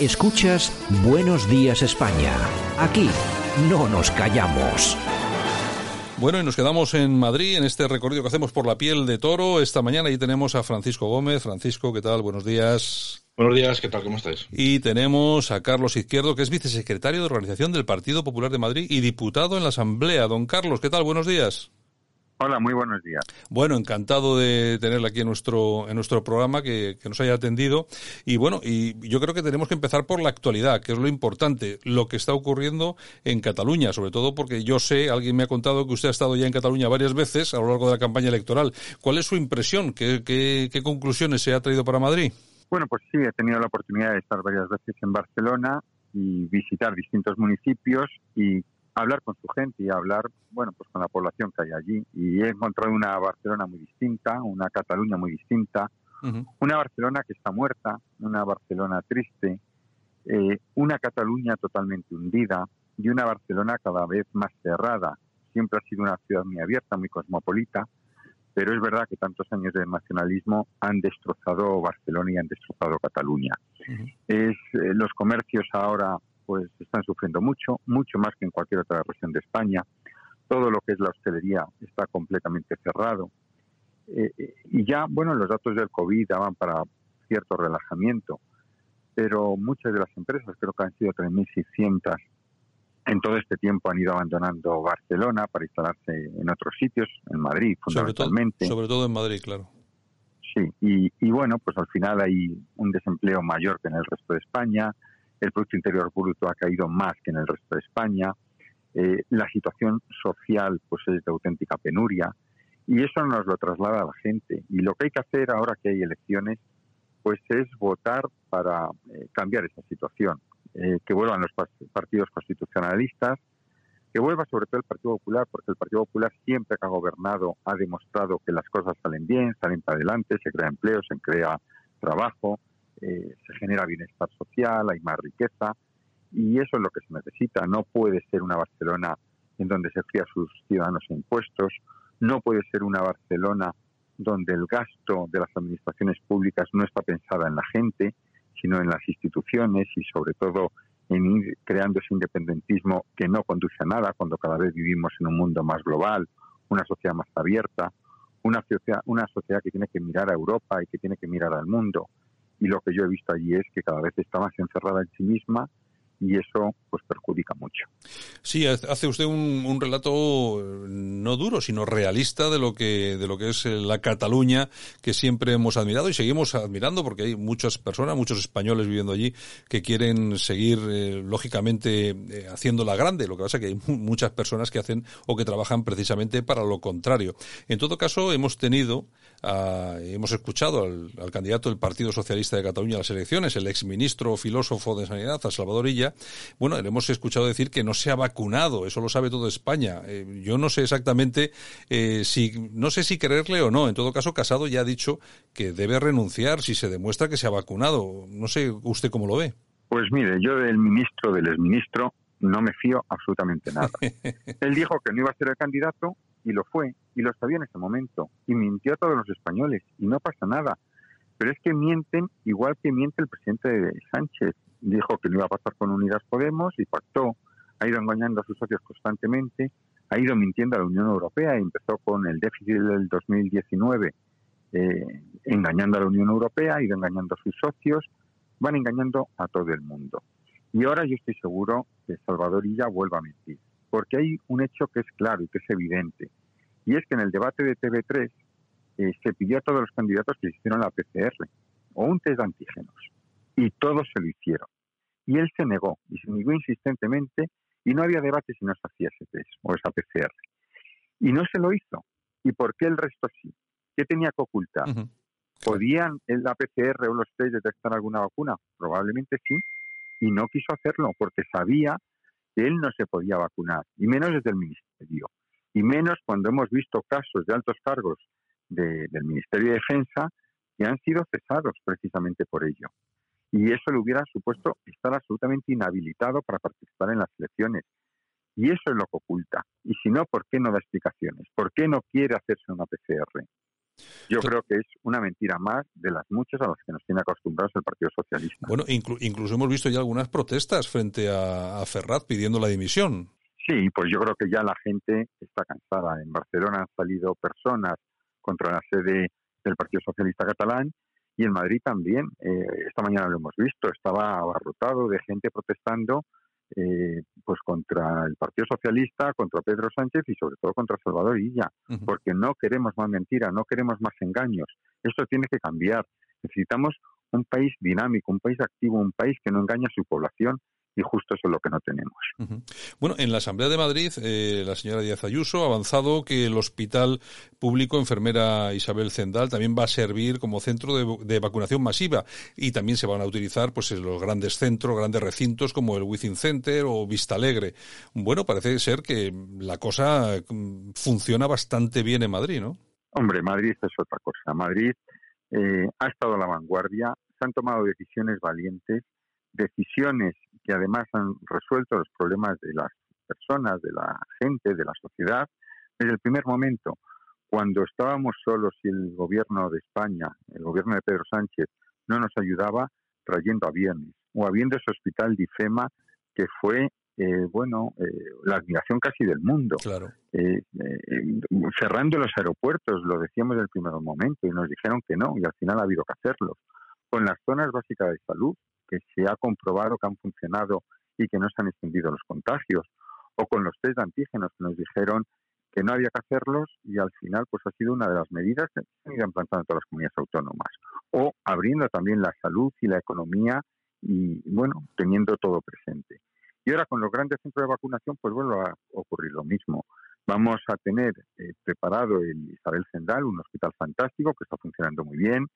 Escuchas Buenos Días España. Aquí no nos callamos. Bueno, y nos quedamos en Madrid en este recorrido que hacemos por la piel de toro. Esta mañana y tenemos a Francisco Gómez. Francisco, ¿qué tal? Buenos días. Buenos días, ¿qué tal? ¿Cómo estáis? Y tenemos a Carlos Izquierdo, que es vicesecretario de Organización del Partido Popular de Madrid y diputado en la Asamblea. Don Carlos, ¿qué tal? Buenos días. Hola, muy buenos días. Bueno, encantado de tenerla aquí en nuestro, en nuestro programa, que, nos haya atendido. Y bueno, y yo creo que tenemos que empezar por la actualidad, que es lo importante, lo que está ocurriendo en Cataluña, sobre todo porque yo sé, alguien me ha contado que usted ha estado ya en Cataluña varias veces a lo largo de la campaña electoral. ¿Cuál es su impresión? ¿Qué, qué, qué conclusiones se ha traído para Madrid? Bueno, pues sí, he tenido la oportunidad de estar varias veces en Barcelona y visitar distintos municipios y hablar con su gente y hablar, bueno, pues con la población que hay allí. Y he encontrado una Barcelona muy distinta, una Cataluña muy distinta, una Barcelona que está muerta, una Barcelona triste, eh, una Cataluña totalmente hundida y una Barcelona cada vez más cerrada. Siempre ha sido una ciudad muy abierta, muy cosmopolita, pero es verdad que tantos años de nacionalismo han destrozado Barcelona y han destrozado Cataluña. Es eh, los comercios ahora pues están sufriendo mucho, mucho más que en cualquier otra región de España. Todo lo que es la hostelería está completamente cerrado. Eh, eh, y ya, bueno, los datos del COVID daban para cierto relajamiento, pero muchas de las empresas, creo que han sido 3.600, en todo este tiempo han ido abandonando Barcelona para instalarse en otros sitios, en Madrid fundamentalmente. Sobre todo, en Madrid, claro. Sí, y, y, bueno, pues al final hay un desempleo mayor que en el resto de España, el Producto Interior Bruto ha caído más que en el resto de España, eh, la situación social pues es de auténtica penuria y eso nos lo traslada a la gente. Y lo que hay que hacer ahora que hay elecciones pues es votar para eh, cambiar esa situación, eh, que vuelvan los partidos constitucionalistas, que vuelva sobre todo el Partido Popular, porque el Partido Popular siempre que ha gobernado ha demostrado que las cosas salen bien, salen para adelante, se crea empleo, se crea trabajo, eh, se genera bienestar social, hay más riqueza y eso es lo que se necesita. No puede ser una Barcelona en donde se fía a sus ciudadanos impuestos, no puede ser una Barcelona donde el gasto de las administraciones públicas no está pensada en la gente, sino en las instituciones y sobre todo en ir creando ese independentismo que no conduce a nada cuando cada vez vivimos en un mundo más global, una sociedad más abierta, una sociedad, una sociedad que tiene que mirar a Europa y que tiene que mirar al mundo y lo que yo he visto allí es que cada vez está más encerrada en sí misma y eso pues perjudica mucho. Sí, hace usted un, relato eh, no duro, sino realista de lo que de lo que es eh, la Cataluña que siempre hemos admirado y seguimos admirando porque hay muchas personas, muchos españoles viviendo allí que quieren seguir eh, lógicamente haciéndola grande. Lo que pasa es que hay muchas personas que hacen o que trabajan precisamente para lo contrario. En todo caso, hemos tenido hemos escuchado al, candidato del Partido Socialista de Cataluña a las elecciones, el exministro filósofo de Sanidad, a Salvador Bueno, le hemos escuchado decir que no se ha vacunado, eso lo sabe toda España. Eh, yo no sé exactamente eh, si, no sé si creerle o no. En todo caso, Casado ya ha dicho que debe renunciar si se demuestra que se ha vacunado. No sé usted cómo lo ve. Pues mire, yo del ministro, del exministro, no me fío absolutamente nada. Él dijo que no iba a ser el candidato y lo fue, y lo sabía en ese momento, y mintió a todos los españoles, y no pasa nada. Pero es que mienten igual que miente el presidente Sánchez. Dijo que no iba a pasar con Unidas Podemos y pactó, ha ido engañando a sus socios constantemente, ha ido mintiendo a la Unión Europea y empezó con el déficit del 2019 eh, engañando a la Unión Europea, ha ido engañando a sus socios, van engañando a todo el mundo. Y ahora yo estoy seguro que Salvador Illa vuelva a mentir porque hay un hecho que es claro y que es evidente, y es que en el debate de TV3 eh, se pidió a todos los candidatos que hicieron la PCR o un test de antígenos, y todos se lo hicieron. Y él se negó, y se negó insistentemente, y no había debate si no se hacía ese test o esa PCR. Y no se lo hizo. ¿Y por qué el resto sí? ¿Qué tenía que ocultar? ¿Podían en la PCR o los test detectar alguna vacuna? Probablemente sí. Y no quiso hacerlo porque sabía que él no se podía vacunar, y menos desde el Ministerio, y menos cuando hemos visto casos de altos cargos del Ministerio de Defensa que han sido cesados precisamente por ello. Y eso le hubiera supuesto estar absolutamente inhabilitado para participar en las elecciones. Y eso es lo que oculta. Y si no, ¿por qué no da explicaciones? ¿Por qué no quiere hacerse una PCR? Yo creo que es una mentira más de las muchas a las que nos tiene acostumbrados el Partido Socialista. Bueno, incluso hemos visto ya algunas protestas frente a, a Ferrat pidiendo la dimisión. Sí, pues yo creo que ya la gente está cansada. En Barcelona han salido personas contra la sede del Partido Socialista Catalán y en Madrid también. Eh, esta mañana lo hemos visto, estaba abarrotado de gente protestando eh, pues contra el Partido Socialista, contra Pedro Sánchez y sobre todo contra Salvador Illa, porque no queremos más mentira, no queremos más engaños. Esto tiene que cambiar. Necesitamos un país dinámico, un país activo, un país que no engaña a su población y justo eso es lo que no tenemos. Bueno, en la Asamblea de Madrid, eh, la señora Díaz Ayuso ha avanzado que el Hospital Público Enfermera Isabel Zendal también va a servir como centro de, vacunación masiva y también se van a utilizar pues en los grandes centros, grandes recintos como el Within Center o Vista Alegre. Bueno, parece ser que la cosa mm, funciona bastante bien en Madrid, ¿no? Hombre, Madrid es otra cosa. Madrid eh, ha estado a la vanguardia, se han tomado decisiones valientes, decisiones que además han resuelto los problemas de las personas, de la gente, de la sociedad, desde el primer momento. Cuando estábamos solos y el gobierno de España, el gobierno de Pedro Sánchez, no nos ayudaba trayendo aviones o habiendo ese hospital de IFEMA que fue eh, bueno, eh, la admiración casi del mundo. Claro. Eh, cerrando los aeropuertos, lo decíamos desde el primer momento, y nos dijeron que no, y al final ha habido que hacerlo. Con las zonas básicas de salud, que se ha comprobado que han funcionado y que no se han extendido los contagios, o con los test de antígenos que nos dijeron que no había que hacerlos y al final pues ha sido una de las medidas que se han ido implantando en todas las comunidades autónomas, o abriendo también la salud y la economía y bueno, teniendo todo presente. Y ahora con los grandes centros de vacunación pues vuelve a ocurrir lo mismo. Vamos a tener eh, preparado el Isabel Zendal, un hospital fantástico que está funcionando muy bien,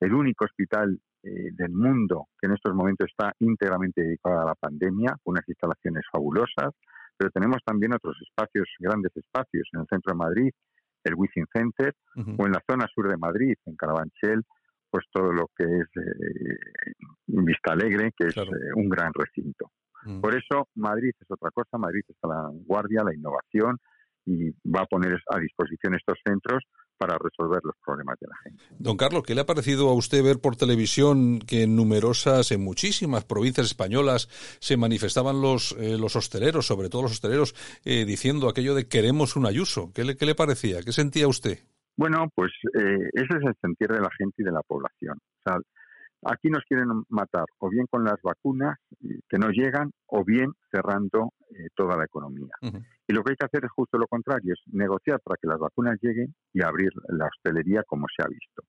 el único hospital eh, del mundo que en estos momentos está íntegramente dedicado a la pandemia, con unas instalaciones fabulosas, pero tenemos también otros espacios, grandes espacios, en el centro de Madrid, el Within Center, o en la zona sur de Madrid, en Carabanchel, pues todo lo que es eh, Vista Alegre, que es eh, un gran recinto. Mm. Por eso Madrid es otra cosa, Madrid está la vanguardia, la innovación, y va a poner a disposición estos centros para resolver los problemas de la gente. Don Carlos, ¿qué le ha parecido a usted ver por televisión que en numerosas, en muchísimas provincias españolas se manifestaban los, eh, los hosteleros, sobre todo los hosteleros, eh, diciendo aquello de queremos un ayuso? ¿Qué le, qué le parecía? ¿Qué sentía usted? Bueno, pues eh, ese es el sentir de la gente y de la población. O sea, Aquí nos quieren matar o bien con las vacunas que no llegan o bien cerrando eh, toda la economía. Y lo que hay que hacer es justo lo contrario, es negociar para que las vacunas lleguen y abrir la hostelería como se ha visto.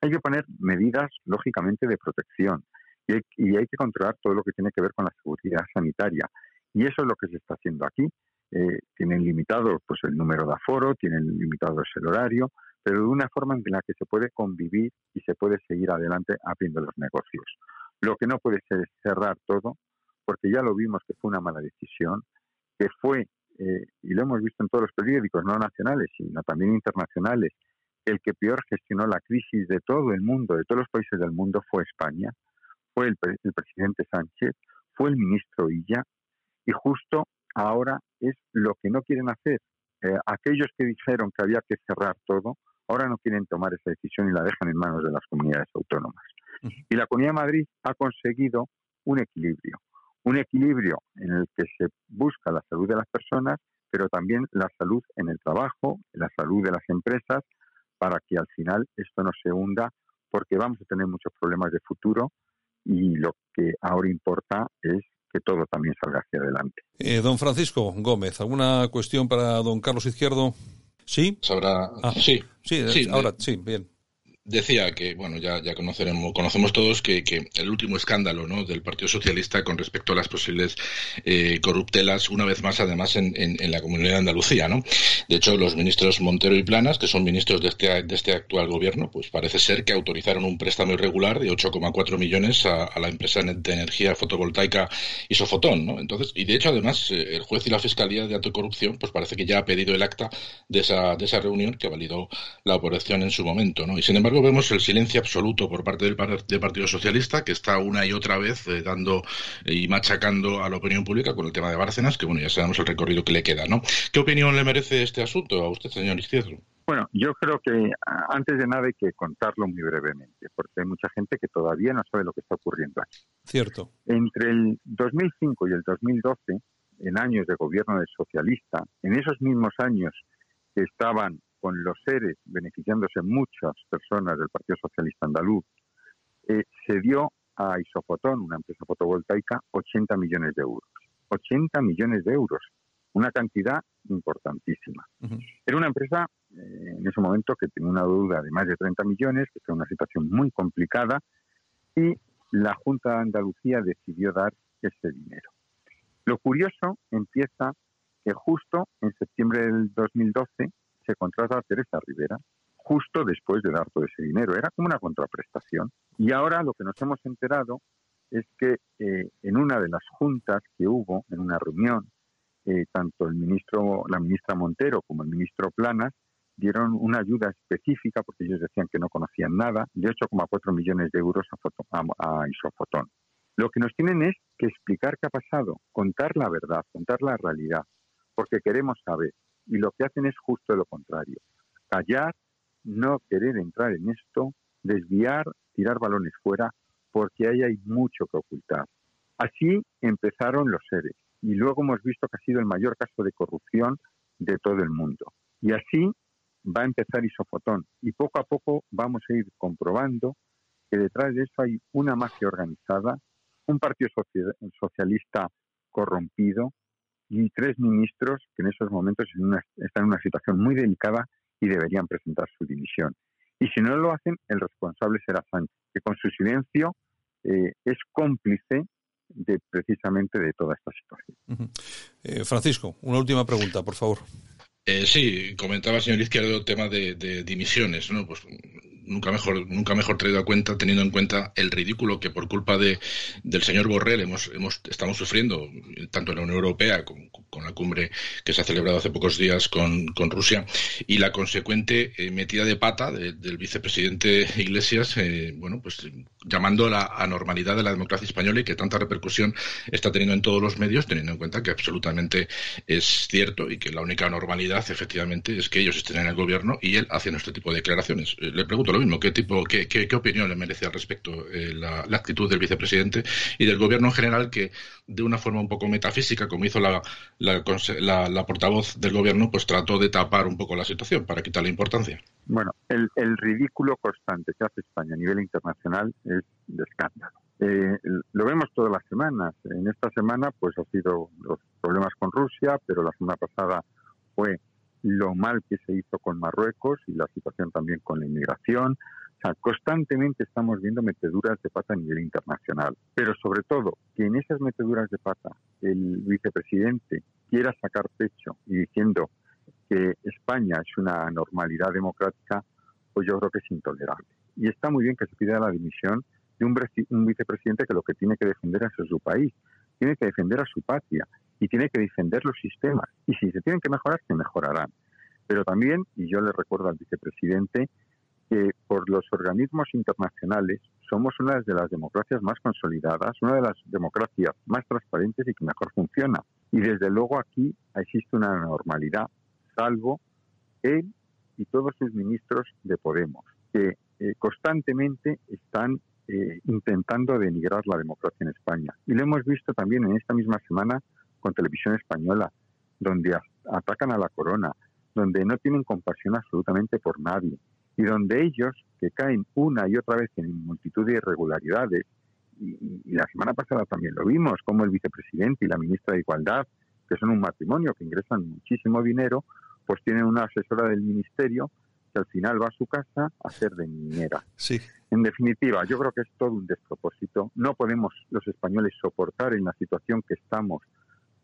Hay que poner medidas, lógicamente, de protección y hay, que controlar todo lo que tiene que ver con la seguridad sanitaria. Y eso es lo que se está haciendo aquí. Eh, tienen limitado pues, el número de aforo, tienen limitado el horario, pero de una forma en la que se puede convivir y se puede seguir adelante abriendo los negocios. Lo que no puede ser es cerrar todo, porque ya lo vimos que fue una mala decisión, que fue, eh, y lo hemos visto en todos los periódicos, no nacionales, sino también internacionales, el que peor gestionó la crisis de todo el mundo, de todos los países del mundo, fue España, fue el, presidente Sánchez, fue el ministro Illa, y justo ahora es lo que no quieren hacer. Eh, aquellos que dijeron que había que cerrar todo, Ahora no quieren tomar esa decisión y la dejan en manos de las comunidades autónomas. Y la Comunidad de Madrid ha conseguido un equilibrio, un equilibrio en el que se busca la salud de las personas, pero también la salud en el trabajo, la salud de las empresas, para que al final esto no se hunda, porque vamos a tener muchos problemas de futuro y lo que ahora importa es que todo también salga hacia adelante. Eh, don Francisco Gómez, ¿alguna cuestión para don Carlos Izquierdo? ¿Sí? Sabrá... Ah, sí, sí, ahora sí, bien decía que, bueno, ya, ya conoceremos, conocemos todos que, el último escándalo ¿no? del Partido Socialista con respecto a las posibles eh, corruptelas, una vez más, además, en, en, la comunidad de Andalucía, ¿no? De hecho, los ministros Montero y Planas, que son ministros de este, de este actual gobierno, pues parece ser que autorizaron un préstamo irregular de 8,4 millones a, a, la empresa de energía fotovoltaica Isofotón, ¿no? Entonces, y de hecho, además, eh, el juez y la Fiscalía de Anticorrupción, pues parece que ya ha pedido el acta de esa, de esa reunión que validó la operación en su momento, ¿no? Y sin embargo, vemos el silencio absoluto por parte del, Partido Socialista, que está una y otra vez eh, dando y machacando a la opinión pública con el tema de Bárcenas, que bueno, ya sabemos el recorrido que le queda, ¿no? ¿Qué opinión le merece este asunto a usted, señor Izquierdo? Bueno, yo creo que antes de nada hay que contarlo muy brevemente, porque hay mucha gente que todavía no sabe lo que está ocurriendo aquí. Cierto. Entre el 2005 y el 2012, en años de gobierno del socialista, en esos mismos años que estaban con los seres beneficiándose muchas personas del Partido Socialista Andaluz, eh, se dio a Isofotón, una empresa fotovoltaica, 80 millones de euros. 80 millones de euros, una cantidad importantísima. Era una empresa eh, en ese momento que tenía una deuda de más de 30 millones, que fue una situación muy complicada, y la Junta de Andalucía decidió dar ese dinero. Lo curioso empieza que justo en septiembre del 2012 se contrata a Teresa Rivera, justo después de dar todo ese dinero. Era como una contraprestación. Y ahora lo que nos hemos enterado es que eh, en una de las juntas que hubo, en una reunión, eh, tanto el ministro, la ministra Montero como el ministro Planas dieron una ayuda específica, porque ellos decían que no conocían nada, de 8,4 millones de euros a, a, Isofotón. Lo que nos tienen es que explicar qué ha pasado, contar la verdad, contar la realidad, porque queremos saber. Y lo que hacen es justo lo contrario. Callar, no querer entrar en esto, desviar, tirar balones fuera, porque ahí hay mucho que ocultar. Así empezaron los seres y luego hemos visto que ha sido el mayor caso de corrupción de todo el mundo. Y así va a empezar Isofotón y poco a poco vamos a ir comprobando que detrás de eso hay una magia organizada, un partido socialista corrompido y tres ministros que en esos momentos están en una situación muy delicada y deberían presentar su dimisión. Y si no lo hacen, el responsable será Sánchez, que con su silencio eh, es cómplice de precisamente de toda esta situación. Eh, Francisco, una última pregunta, por favor. Eh, sí, comentaba señor Izquierdo el tema de, de, dimisiones, ¿no? Pues nunca mejor, nunca mejor traído a cuenta, teniendo en cuenta el ridículo que por culpa de, del señor Borrell hemos, hemos, estamos sufriendo, tanto en la Unión Europea como con la cumbre que se ha celebrado hace pocos días con, con Rusia, y la consecuente eh, metida de pata del vicepresidente Iglesias, eh, bueno, pues llamando la anormalidad de la democracia española y que tanta repercusión está teniendo en todos los medios, teniendo en cuenta que absolutamente es cierto y que la única normalidad, efectivamente, es que ellos estén en el gobierno y él haciendo este tipo de declaraciones. Eh, le pregunto lo mismo, ¿qué tipo, qué, qué, opinión le merece al respecto la, la actitud del vicepresidente y del gobierno en general que de una forma un poco metafísica, como hizo la, la, portavoz del gobierno, pues trató de tapar un poco la situación para quitarle importancia. Bueno, el, ridículo constante que hace España a nivel internacional es de escándalo. Eh, lo vemos todas las semanas. En esta semana, pues ha sido los problemas con Rusia, pero la semana pasada fue lo mal que se hizo con Marruecos y la situación también con la inmigración constantemente estamos viendo meteduras de pata a nivel internacional, pero sobre todo que en esas meteduras de pata el vicepresidente quiera sacar pecho y diciendo que España es una normalidad democrática, pues yo creo que es intolerable. Y está muy bien que se pida la dimisión de un, un vicepresidente que lo que tiene que defender es su país, tiene que defender a su patria y tiene que defender los sistemas. Y si se tienen que mejorar, se mejorarán. Pero también, y yo le recuerdo al vicepresidente, que por los organismos internacionales somos una de las democracias más consolidadas, una de las democracias más transparentes y que mejor funciona. Y desde luego aquí existe una normalidad, salvo él y todos sus ministros de Podemos, que eh, constantemente están eh, intentando denigrar la democracia en España. Y lo hemos visto también en esta misma semana con Televisión Española, donde atacan a la corona, donde no tienen compasión absolutamente por nadie, y donde ellos, que caen una y otra vez en multitud de irregularidades, y, la semana pasada también lo vimos, como el vicepresidente y la ministra de Igualdad, que son un matrimonio que ingresan muchísimo dinero, pues tienen una asesora del ministerio que al final va a su casa a ser de niñera. Sí. En definitiva, yo creo que es todo un despropósito. No podemos los españoles soportar en la situación que estamos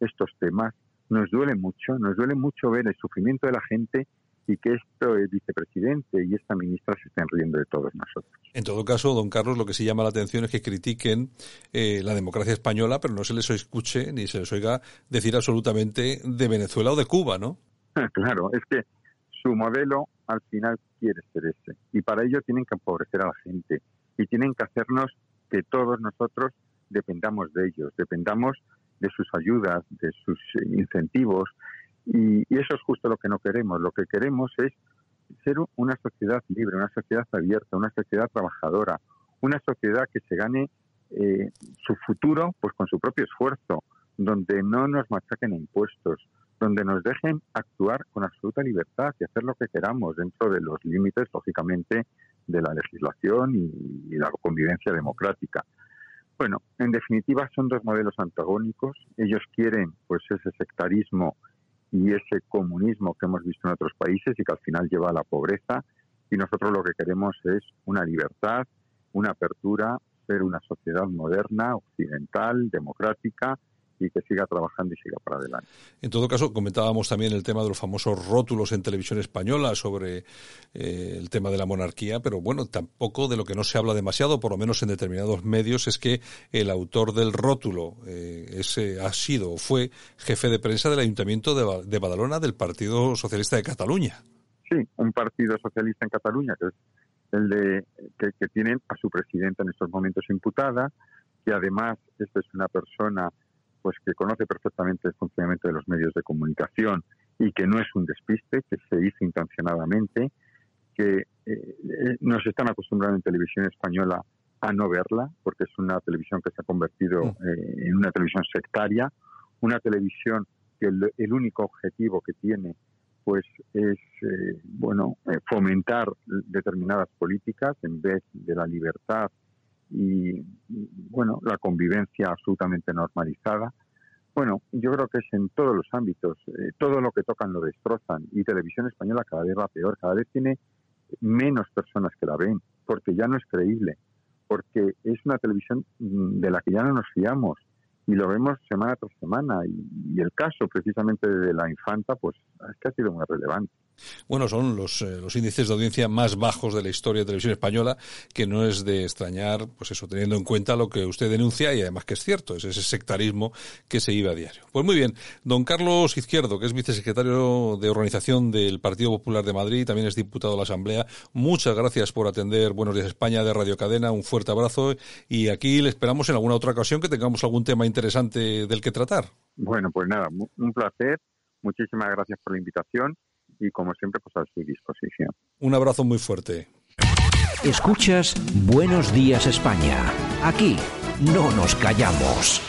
estos temas. Nos duele mucho, nos duele mucho ver el sufrimiento de la gente y que esto el vicepresidente y esta ministra se estén riendo de todos nosotros. En todo caso, don Carlos, lo que sí llama la atención es que critiquen eh, la democracia española, pero no se les escuche ni se les oiga decir absolutamente de Venezuela o de Cuba, ¿no? Claro, es que su modelo al final quiere ser ese. Y para ello tienen que empobrecer a la gente y tienen que hacernos que todos nosotros dependamos de ellos, dependamos de sus ayudas, de sus incentivos, y, eso es justo lo que no queremos. Lo que queremos es ser una sociedad libre, una sociedad abierta, una sociedad trabajadora, una sociedad que se gane eh, su futuro pues con su propio esfuerzo, donde no nos machaquen impuestos, donde nos dejen actuar con absoluta libertad y hacer lo que queramos dentro de los límites, lógicamente, de la legislación y, la convivencia democrática. Bueno, en definitiva son dos modelos antagónicos. Ellos quieren pues ese sectarismo y ese comunismo que hemos visto en otros países y que al final lleva a la pobreza. Y nosotros lo que queremos es una libertad, una apertura, ser una sociedad moderna, occidental, democrática, y que siga trabajando y siga para adelante. En todo caso, comentábamos también el tema de los famosos rótulos en televisión española sobre eh, el tema de la monarquía, pero bueno, tampoco de lo que no se habla demasiado, por lo menos en determinados medios, es que el autor del rótulo eh, ese ha sido o fue jefe de prensa del Ayuntamiento de, Badalona del Partido Socialista de Cataluña. Sí, un partido socialista en Cataluña, que es el de que, que tienen a su presidenta en estos momentos imputada, que además esta es una persona pues que conoce perfectamente el funcionamiento de los medios de comunicación y que no es un despiste, que se hizo intencionadamente, que eh, eh, nos están acostumbrando en televisión española a no verla, porque es una televisión que se ha convertido mm. eh, en una televisión sectaria, una televisión que el, único objetivo que tiene pues es bueno fomentar determinadas políticas en vez de la libertad y, bueno, la convivencia absolutamente normalizada. Bueno, yo creo que es en todos los ámbitos. Eh, todo lo que tocan lo destrozan. Y Televisión Española cada vez va peor. Cada vez tiene menos personas que la ven. Porque ya no es creíble. Porque es una televisión mm, de la que ya no nos fiamos. Y lo vemos semana tras semana. Y, y el caso precisamente de la infanta, pues es que ha sido muy relevante. Bueno, son los, eh, los índices de audiencia más bajos de la historia de televisión española, que no es de extrañar, pues eso, teniendo en cuenta lo que usted denuncia y además que es cierto, es ese sectarismo que se iba a diario. Pues muy bien, don Carlos Izquierdo, que es vicesecretario de organización del Partido Popular de Madrid, también es diputado de la Asamblea, muchas gracias por atender Buenos Días España de Radio Cadena, un fuerte abrazo y aquí le esperamos en alguna otra ocasión que tengamos algún tema interesante del que tratar. Bueno, pues nada, un placer, muchísimas gracias por la invitación y como siempre pues a su disposición. Un abrazo muy fuerte. Escuchas Buenos Días España. Aquí no nos callamos.